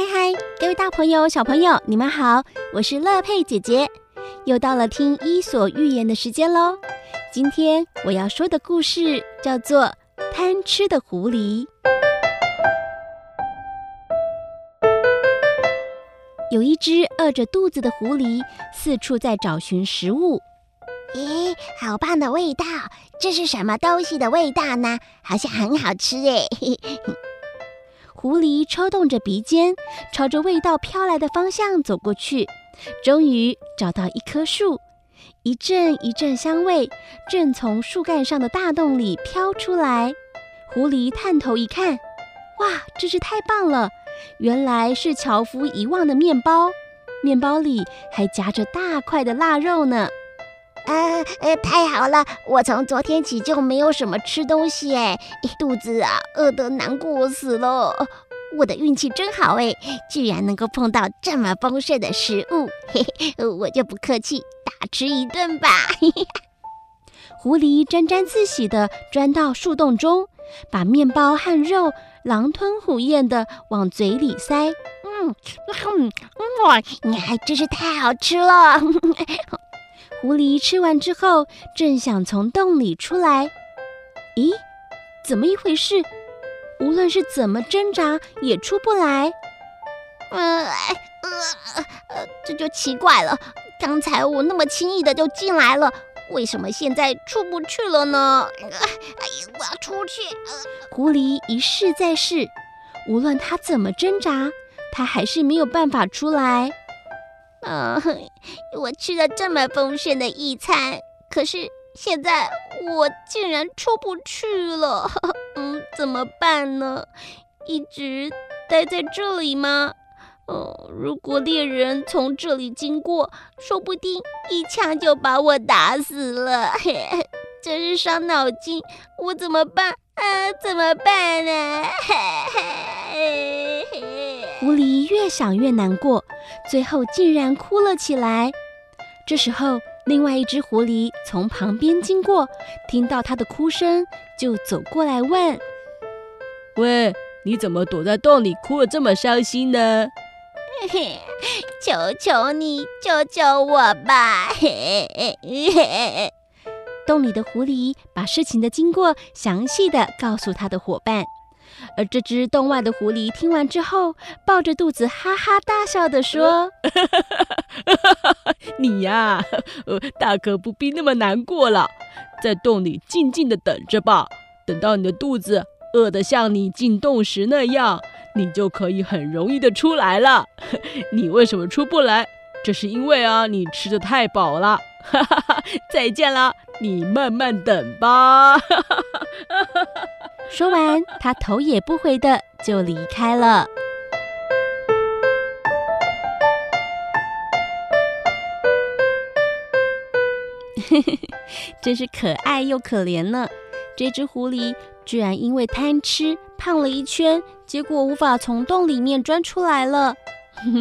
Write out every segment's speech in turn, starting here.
嗨嗨，各位大朋友、小朋友，你们好，我是乐佩姐姐，又到了听伊索寓言的时间喽。今天我要说的故事叫做《贪吃的狐狸》。有一只饿着肚子的狐狸，四处在找寻食物。咦，好棒的味道！这是什么东西的味道呢？好像很好吃诶。狐狸抽动着鼻尖，朝着味道飘来的方向走过去，终于找到一棵树。一阵一阵香味正从树干上的大洞里飘出来。狐狸探头一看，哇，真是太棒了！原来是樵夫遗忘的面包，面包里还夹着大块的腊肉呢。呃呃，太好了！我从昨天起就没有什么吃东西，哎，肚子啊饿得难过死了。我的运气真好哎，居然能够碰到这么丰盛的食物，嘿嘿，我就不客气，大吃一顿吧。嘿嘿。狐狸沾沾自喜地钻到树洞中，把面包和肉狼吞虎咽地往嘴里塞。嗯嗯，哇，你还真是太好吃了。狐狸吃完之后，正想从洞里出来，咦，怎么一回事？无论是怎么挣扎，也出不来。呃呃呃，这就奇怪了。刚才我那么轻易的就进来了，为什么现在出不去了呢？哎呀，我要出去！狐狸一试再试，无论它怎么挣扎，它还是没有办法出来。嗯，我吃了这么丰盛的一餐，可是现在我竟然出不去了。嗯，怎么办呢？一直待在这里吗？嗯，如果猎人从这里经过，说不定一枪就把我打死了。嘿，真是伤脑筋，我怎么办啊？怎么办呢？嘿嘿。狐狸越想越难过，最后竟然哭了起来。这时候，另外一只狐狸从旁边经过，听到它的哭声，就走过来问：“喂，你怎么躲在洞里哭得这么伤心呢？”“嘿嘿，求求你救救我吧！”嘿嘿嘿。洞里的狐狸把事情的经过详细的告诉他的伙伴。而这只洞外的狐狸听完之后，抱着肚子哈哈大笑地说：“ 你呀，呃，大可不必那么难过了，在洞里静静地等着吧。等到你的肚子饿得像你进洞时那样，你就可以很容易地出来了。你为什么出不来？这是因为啊，你吃得太饱了。哈哈哈，再见了，你慢慢等吧。”说完，他头也不回的就离开了。嘿嘿，真是可爱又可怜呢。这只狐狸居然因为贪吃胖了一圈，结果无法从洞里面钻出来了。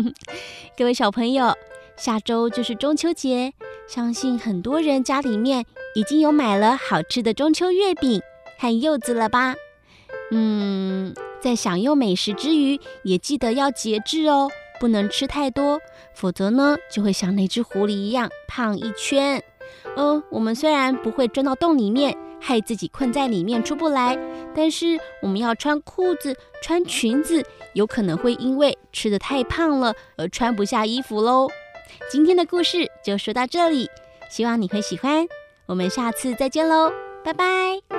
各位小朋友，下周就是中秋节，相信很多人家里面已经有买了好吃的中秋月饼。看柚子了吧？嗯，在享用美食之余，也记得要节制哦，不能吃太多，否则呢，就会像那只狐狸一样胖一圈。嗯，我们虽然不会钻到洞里面，害自己困在里面出不来，但是我们要穿裤子、穿裙子，有可能会因为吃得太胖了而穿不下衣服喽。今天的故事就说到这里，希望你会喜欢。我们下次再见喽，拜拜。